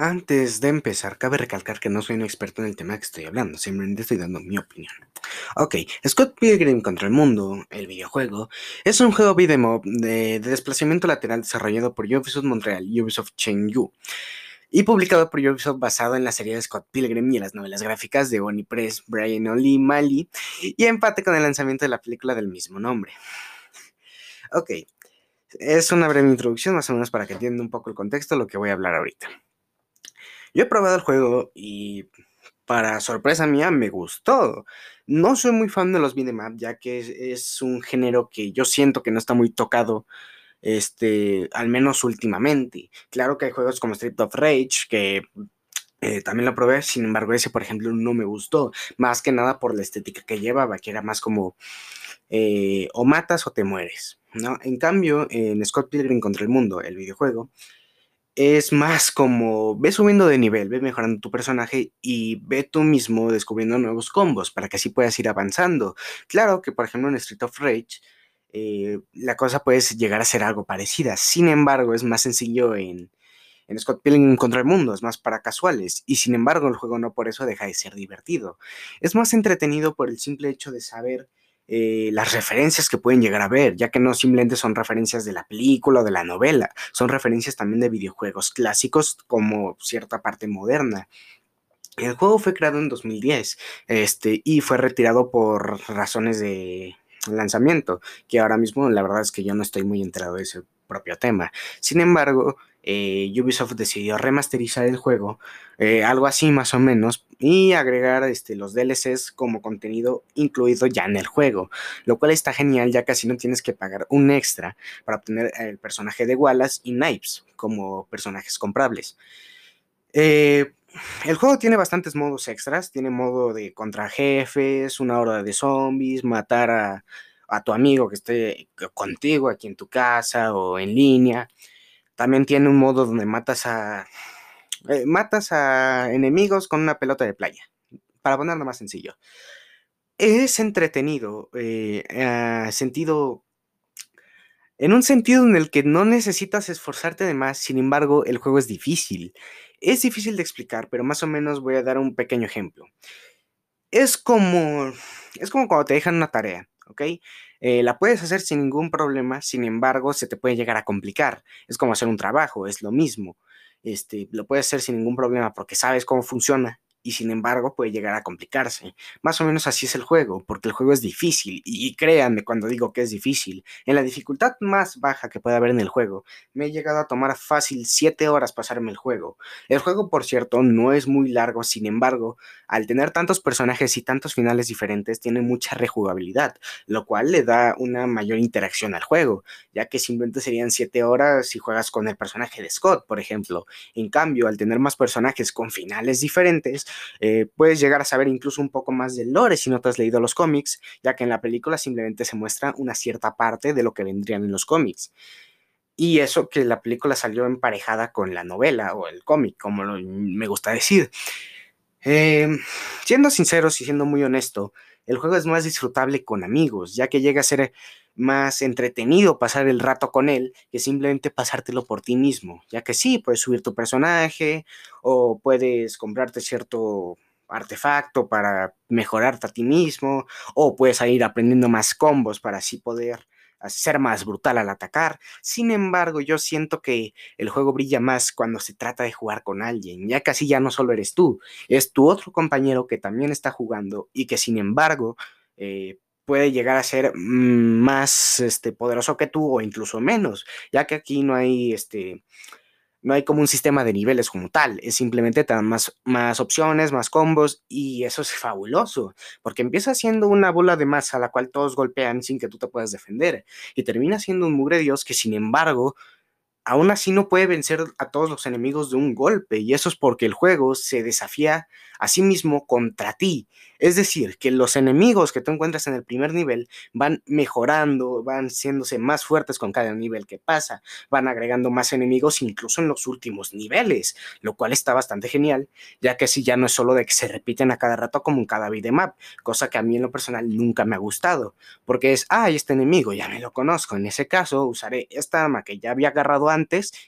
Antes de empezar, cabe recalcar que no soy un experto en el tema que estoy hablando, simplemente estoy dando mi opinión. Ok, Scott Pilgrim contra el Mundo, el videojuego, es un juego beat'em de, de, desplazamiento lateral desarrollado por Ubisoft Montreal y Ubisoft Chengdu y publicado por Ubisoft basado en la serie de Scott Pilgrim y las novelas gráficas de Bonnie Press, Brian O'Malley y empate con el lanzamiento de la película del mismo nombre. Ok, es una breve introducción más o menos para que entiendan un poco el contexto de lo que voy a hablar ahorita. Yo he probado el juego y para sorpresa mía me gustó. No soy muy fan de los beat'em ya que es, un género que yo siento que no está muy tocado este, al menos últimamente. Claro que hay juegos como Street of Rage que eh, también lo probé, sin embargo ese por ejemplo no me gustó, más que nada por la estética que llevaba, que era más como eh, o matas o te mueres, ¿no? En cambio, en Scott Pilgrim contra el Mundo, el videojuego, es más como ve subiendo de nivel, ve mejorando tu personaje y ve tú mismo descubriendo nuevos combos para que así puedas ir avanzando. Claro que, por ejemplo, en Street of Rage, eh, la cosa puede llegar a ser algo parecida. Sin embargo, es más sencillo en, en Scott Pilgrim contra el Mundo, es más para casuales. Y sin embargo, el juego no por eso deja de ser divertido. Es más entretenido por el simple hecho de saber eh, las referencias que pueden llegar a ver, ya que no simplemente son referencias de la película o de la novela, son referencias también de videojuegos clásicos como cierta parte moderna. El juego fue creado en 2010 este, y fue retirado por razones de lanzamiento, que ahora mismo la verdad es que yo no estoy muy enterado de ese propio tema. Sin embargo, eh, Ubisoft decidió remasterizar el juego, eh, algo así más o menos, y agregar este, los DLCs como contenido incluido ya en el juego, lo cual está genial ya casi no tienes que pagar un extra para obtener el personaje de Wallace y Knives como personajes comprables. Eh, el juego tiene bastantes modos extras, tiene modo de contra jefes, una horda de zombies, matar a, a tu amigo que esté contigo aquí en tu casa o en línea. También tiene un modo donde matas a. Eh, matas a enemigos con una pelota de playa. Para ponerlo más sencillo. Es entretenido. Eh, sentido. En un sentido en el que no necesitas esforzarte de más, sin embargo, el juego es difícil. Es difícil de explicar, pero más o menos voy a dar un pequeño ejemplo. Es como. Es como cuando te dejan una tarea, ¿ok? Eh, la puedes hacer sin ningún problema, sin embargo, se te puede llegar a complicar. Es como hacer un trabajo, es lo mismo. Este, lo puedes hacer sin ningún problema porque sabes cómo funciona y sin embargo puede llegar a complicarse. Más o menos así es el juego, porque el juego es difícil y créanme cuando digo que es difícil, en la dificultad más baja que puede haber en el juego, me he llegado a tomar fácil 7 horas pasarme el juego. El juego, por cierto, no es muy largo, sin embargo, al tener tantos personajes y tantos finales diferentes, tiene mucha rejugabilidad, lo cual le da una mayor interacción al juego, ya que simplemente serían 7 horas si juegas con el personaje de Scott, por ejemplo. En cambio, al tener más personajes con finales diferentes, eh, puedes llegar a saber incluso un poco más del lore si no te has leído los cómics, ya que en la película simplemente se muestra una cierta parte de lo que vendrían en los cómics. Y eso que la película salió emparejada con la novela o el cómic, como me gusta decir. Em, siendo sinceros y siendo muy honesto, el juego es más disfrutable con amigos, ya que llega a ser más entretenido pasar el rato con él que simplemente pasártelo por ti mismo, ya que sí, puedes subir tu personaje o puedes comprarte cierto artefacto para mejorarte a ti mismo o puedes ir aprendiendo más combos para así poder ser más brutal al atacar. Sin embargo, yo siento que el juego brilla más cuando se trata de jugar con alguien, ya casi ya no solo eres tú, es tu otro compañero que también está jugando y que sin embargo eh, puede llegar a ser mm, más este, poderoso que tú o incluso menos, ya que aquí no hay este no hay como un sistema de niveles como tal, es simplemente te dan más, más opciones, más combos y eso es fabuloso, porque empieza siendo una bola de masa a la cual todos golpean sin que tú te puedas defender y termina siendo un mugre dios que sin embargo aún así no puede vencer a todos los enemigos de un golpe y eso es porque el juego se desafía a sí mismo contra ti. Es decir, que los enemigos que tú encuentras en el primer nivel van mejorando, van siéndose más fuertes con cada nivel que pasa, van agregando más enemigos incluso en los últimos niveles, lo cual está bastante genial, ya que así ya no es solo de que se repiten a cada rato como en cada map, cosa que a mí en lo personal nunca me ha gustado, porque es, ah, este enemigo ya me lo conozco, en ese caso usaré esta arma que ya había agarrado antes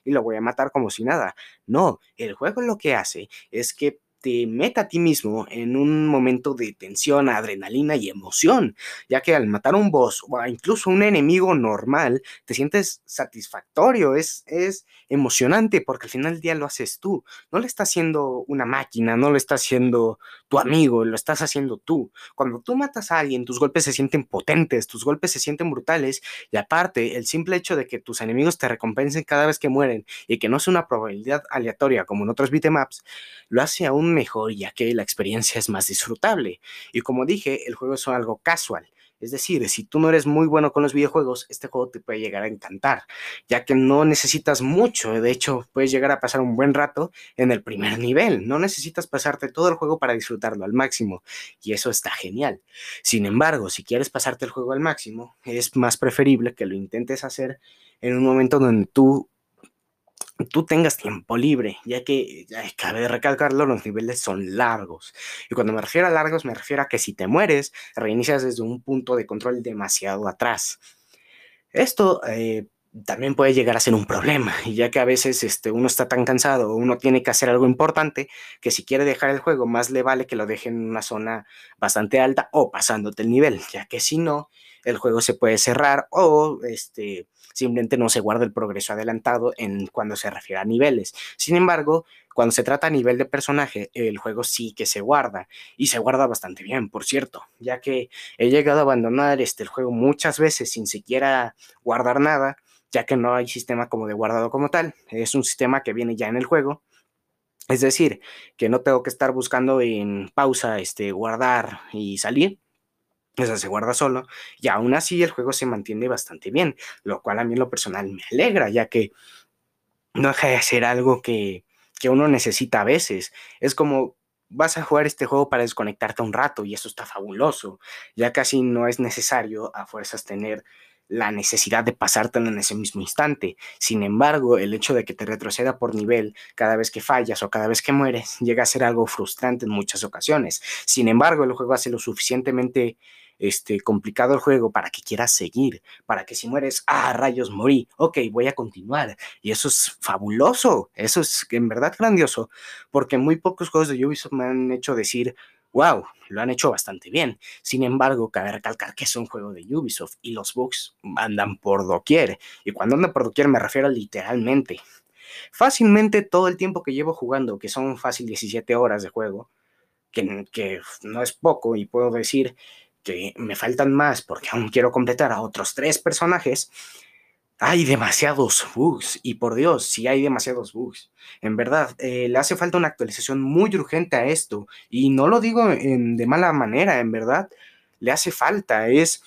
y lo voy a matar como si nada. No, el juego lo que hace es que te meta a ti mismo en un momento de tensión, adrenalina y emoción, ya que al matar un boss o incluso un enemigo normal, te sientes satisfactorio, es, es emocionante porque al final del día lo haces tú, no lo está haciendo una máquina, no lo está haciendo tu amigo, lo estás haciendo tú. Cuando tú matas a alguien, tus golpes se sienten potentes, tus golpes se sienten brutales y aparte, el simple hecho de que tus enemigos te recompensen cada vez que mueren y que no es una probabilidad aleatoria como en otros beatemaps, lo hace aún mejor ya que la experiencia es más disfrutable. Y como dije, el juego es algo casual. Es decir, si tú no eres muy bueno con los videojuegos, este juego te puede llegar a encantar, ya que no necesitas mucho, de hecho puedes llegar a pasar un buen rato en el primer nivel, no necesitas pasarte todo el juego para disfrutarlo al máximo, y eso está genial. Sin embargo, si quieres pasarte el juego al máximo, es más preferible que lo intentes hacer en un momento donde tú tú tengas tiempo libre, ya que, cabe recalcarlo, los niveles son largos. Y cuando me refiero a largos, me refiero a que si te mueres, reinicias desde un punto de control demasiado atrás. Esto eh, también puede llegar a ser un problema, ya que a veces este, uno está tan cansado o uno tiene que hacer algo importante que si quiere dejar el juego, más le vale que lo deje en una zona bastante alta o pasándote el nivel, ya que si no, el juego se puede cerrar o este, simplemente no se guarda el progreso adelantado en cuando se refiere a niveles. Sin embargo, cuando se trata a nivel de personaje, el juego sí que se guarda y se guarda bastante bien, por cierto, ya que he llegado a abandonar este, el juego muchas veces sin siquiera guardar nada, ya que no hay sistema como de guardado como tal, es un sistema que viene ya en el juego. Es decir, que no tengo que estar buscando en pausa, este, guardar y salir, o sea, se guarda solo y aún así el juego se mantiene bastante bien, lo cual a mí en lo personal me alegra, ya que no deja de ser algo que, que uno necesita a veces. Es como vas a jugar este juego para desconectarte un rato y eso está fabuloso. Ya casi no es necesario a fuerzas tener la necesidad de pasártelo en ese mismo instante. Sin embargo, el hecho de que te retroceda por nivel cada vez que fallas o cada vez que mueres llega a ser algo frustrante en muchas ocasiones. Sin embargo, el juego hace lo suficientemente este, complicado el juego para que quieras seguir, para que si mueres, ah, rayos, morí, ok, voy a continuar. Y eso es fabuloso, eso es en verdad grandioso, porque muy pocos juegos de Ubisoft me han hecho decir, wow, lo han hecho bastante bien. Sin embargo, cabe recalcar que es un juego de Ubisoft y los bugs andan por doquier. Y cuando andan por doquier me refiero literalmente. Fácilmente todo el tiempo que llevo jugando, que son fácil 17 horas de juego, que, que no es poco, y puedo decir que me faltan más porque aún quiero completar a otros tres personajes, hay demasiados bugs. Y por Dios, si hay demasiados bugs. En verdad, eh, le hace falta una actualización muy urgente a esto. Y no lo digo en, de mala manera, en verdad, le hace falta. Es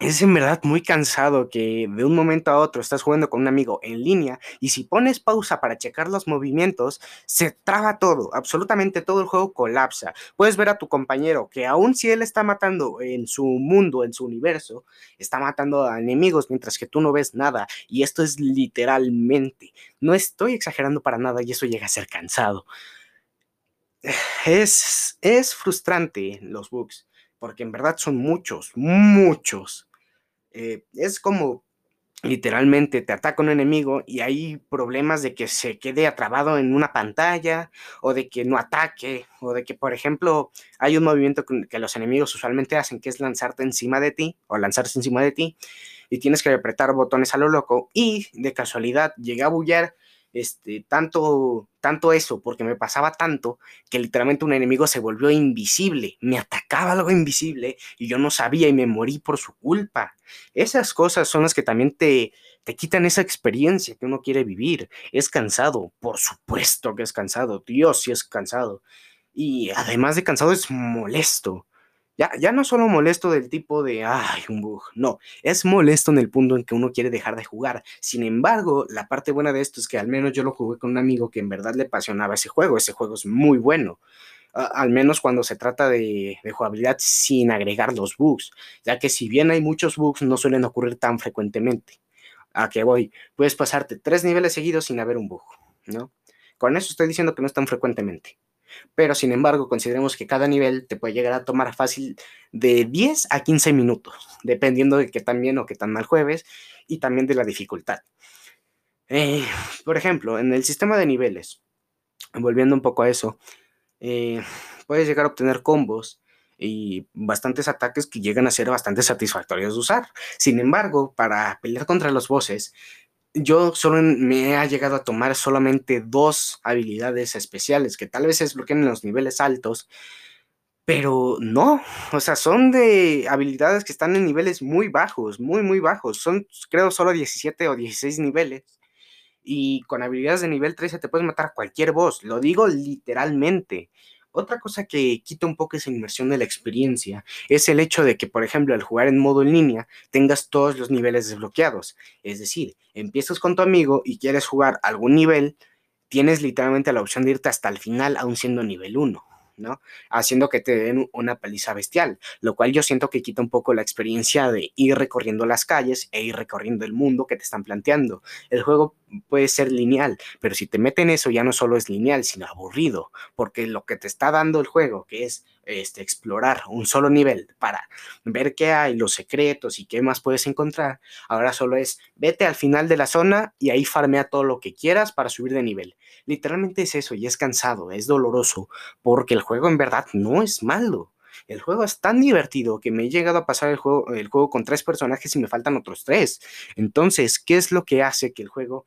es en verdad muy cansado que de un momento a otro estás jugando con un amigo en línea y si pones pausa para checar los movimientos, se traba todo, absolutamente todo el juego colapsa. Puedes ver a tu compañero que aun si él está matando en su mundo, en su universo, está matando a enemigos mientras que tú no ves nada. Y esto es literalmente, no estoy exagerando para nada y eso llega a ser cansado. Es, es frustrante los bugs, porque en verdad son muchos, muchos. Eh, es como literalmente te ataca un enemigo y hay problemas de que se quede atrabado en una pantalla o de que no ataque o de que, por ejemplo, hay un movimiento que los enemigos usualmente hacen que es lanzarte encima de ti o lanzarse encima de ti y tienes que apretar botones a lo loco y de casualidad llega a bullar este, tanto, tanto eso, porque me pasaba tanto que literalmente un enemigo se volvió invisible, me atacaba algo invisible y yo no sabía y me morí por su culpa. Esas cosas son las que también te, te quitan esa experiencia que uno quiere vivir. Es cansado, por supuesto que es cansado, Dios sí es cansado. Y además de cansado es molesto. Ya, ya no solo molesto del tipo de, ay, un bug, no, es molesto en el punto en que uno quiere dejar de jugar. Sin embargo, la parte buena de esto es que al menos yo lo jugué con un amigo que en verdad le apasionaba ese juego, ese juego es muy bueno. al menos cuando se trata de, de, jugabilidad sin agregar los bugs, ya que si bien hay muchos bugs, no suelen ocurrir tan frecuentemente. ¿A qué voy? Puedes pasarte tres niveles seguidos sin haber un bug, ¿no? Con eso estoy diciendo que no es tan frecuentemente. Pero sin embargo, consideremos que cada nivel te puede llegar a tomar fácil de 10 a 15 minutos, dependiendo de qué tan bien o qué tan mal jueves y también de la dificultad. Eh, por ejemplo, en el sistema de niveles, volviendo un poco a eso, eh, puedes llegar a obtener combos y bastantes ataques que llegan a ser bastante satisfactorios de usar. Sin embargo, para pelear contra los bosses, yo solo me ha llegado a tomar solamente dos habilidades especiales que tal vez se desbloqueen en los niveles altos, pero no, o sea, son de habilidades que están en niveles muy bajos, muy, muy bajos. Son, creo, solo 17 o 16 niveles. Y con habilidades de nivel 13 te puedes matar a cualquier boss. Lo digo literalmente. Otra cosa que quita un poco esa inmersión de la experiencia es el hecho de que, por ejemplo, al jugar en modo en línea tengas todos los niveles desbloqueados. Es decir, empiezas con tu amigo y quieres jugar algún nivel, tienes literalmente la opción de irte hasta el final aún siendo nivel 1. ¿no? Haciendo que te den una paliza bestial, lo cual yo siento que quita un poco la experiencia de ir recorriendo las calles e ir recorriendo el mundo que te están planteando. El juego puede ser lineal, pero si te meten eso ya no solo es lineal, sino aburrido, porque lo que te está dando el juego, que es este, explorar un solo nivel para ver qué hay, los secretos y qué más puedes encontrar, ahora solo es vete al final de la zona y ahí farmea todo lo que quieras para subir de nivel. Literalmente es eso y es cansado, es doloroso, porque el juego en verdad no es malo. El juego es tan divertido que me he llegado a pasar el juego, el juego con tres personajes y me faltan otros tres. Entonces, ¿qué es lo que hace que el juego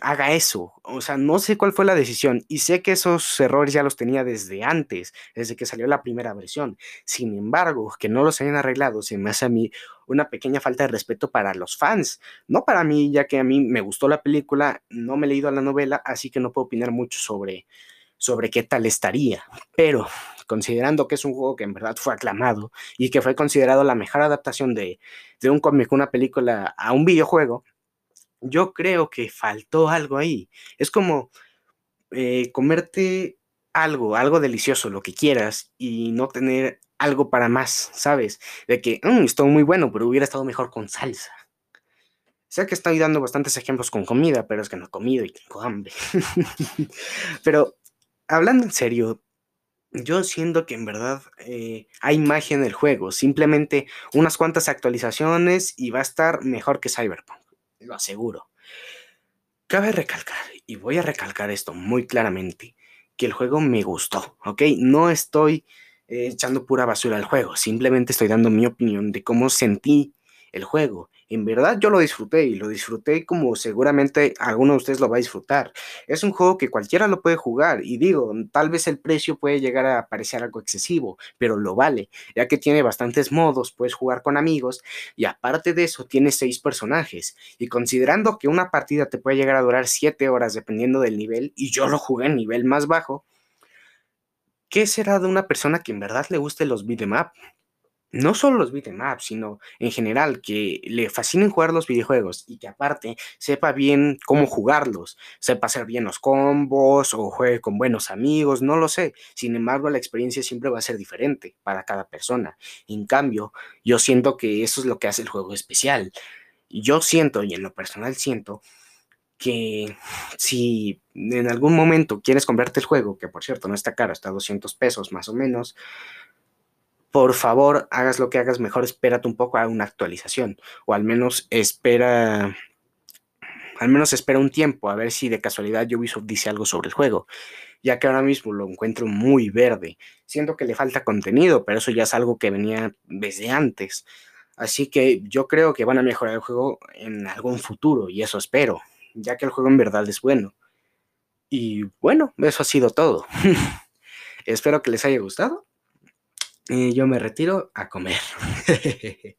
haga eso. O sea, no sé cuál fue la decisión y sé que esos errores ya los tenía desde antes, desde que salió la primera versión. Sin embargo, que no los hayan arreglado se me hace a mí una pequeña falta de respeto para los fans. No para mí, ya que a mí me gustó la película, no me he leído la novela, así que no puedo opinar mucho sobre, sobre qué tal estaría. Pero considerando que es un juego que en verdad fue aclamado y que fue considerado la mejor adaptación de, de un cómic, una película a un videojuego, yo creo que faltó algo ahí. Es como eh, comerte algo, algo delicioso, lo que quieras, y no tener algo para más, ¿sabes? De que, mmm, estuvo muy bueno, pero hubiera estado mejor con salsa. Sé que estoy dando bastantes ejemplos con comida, pero es que no he comido y tengo hambre. pero, hablando en serio, yo siento que en verdad eh, hay magia en el juego. Simplemente unas cuantas actualizaciones y va a estar mejor que Cyberpunk lo aseguro. Cabe recalcar, y voy a recalcar esto muy claramente, que el juego me gustó, ¿ok? No estoy eh, echando pura basura al juego, simplemente estoy dando mi opinión de cómo sentí el juego en verdad yo lo disfruté y lo disfruté como seguramente alguno de ustedes lo va a disfrutar. Es un juego que cualquiera lo puede jugar y digo, tal vez el precio puede llegar a parecer algo excesivo, pero lo vale, ya que tiene bastantes modos, puedes jugar con amigos y aparte de eso tiene seis personajes y considerando que una partida te puede llegar a durar siete horas dependiendo del nivel y yo lo jugué en nivel más bajo, ¿qué será de una persona que en verdad le guste los beat'em up? No solo los beat'em sino en general que le fascinen jugar los videojuegos y que aparte sepa bien cómo jugarlos, sepa hacer bien los combos o juegue con buenos amigos, no lo sé. Sin embargo, la experiencia siempre va a ser diferente para cada persona. En cambio, yo siento que eso es lo que hace el juego especial. Yo siento, y en lo personal siento, que si en algún momento quieres comprarte el juego, que por cierto no está caro, está a 200 pesos más o menos, por favor, hagas lo que hagas, mejor espérate un poco a una actualización, o al menos espera, al menos espera un tiempo a ver si de casualidad Ubisoft dice algo sobre el juego, ya que ahora mismo lo encuentro muy verde. Siento que le falta contenido, pero eso ya es algo que venía desde antes. Así que yo creo que van a mejorar el juego en algún futuro, y eso espero, ya que el juego en verdad es bueno. Y bueno, eso ha sido todo. espero que les haya gustado y yo me retiro a comer.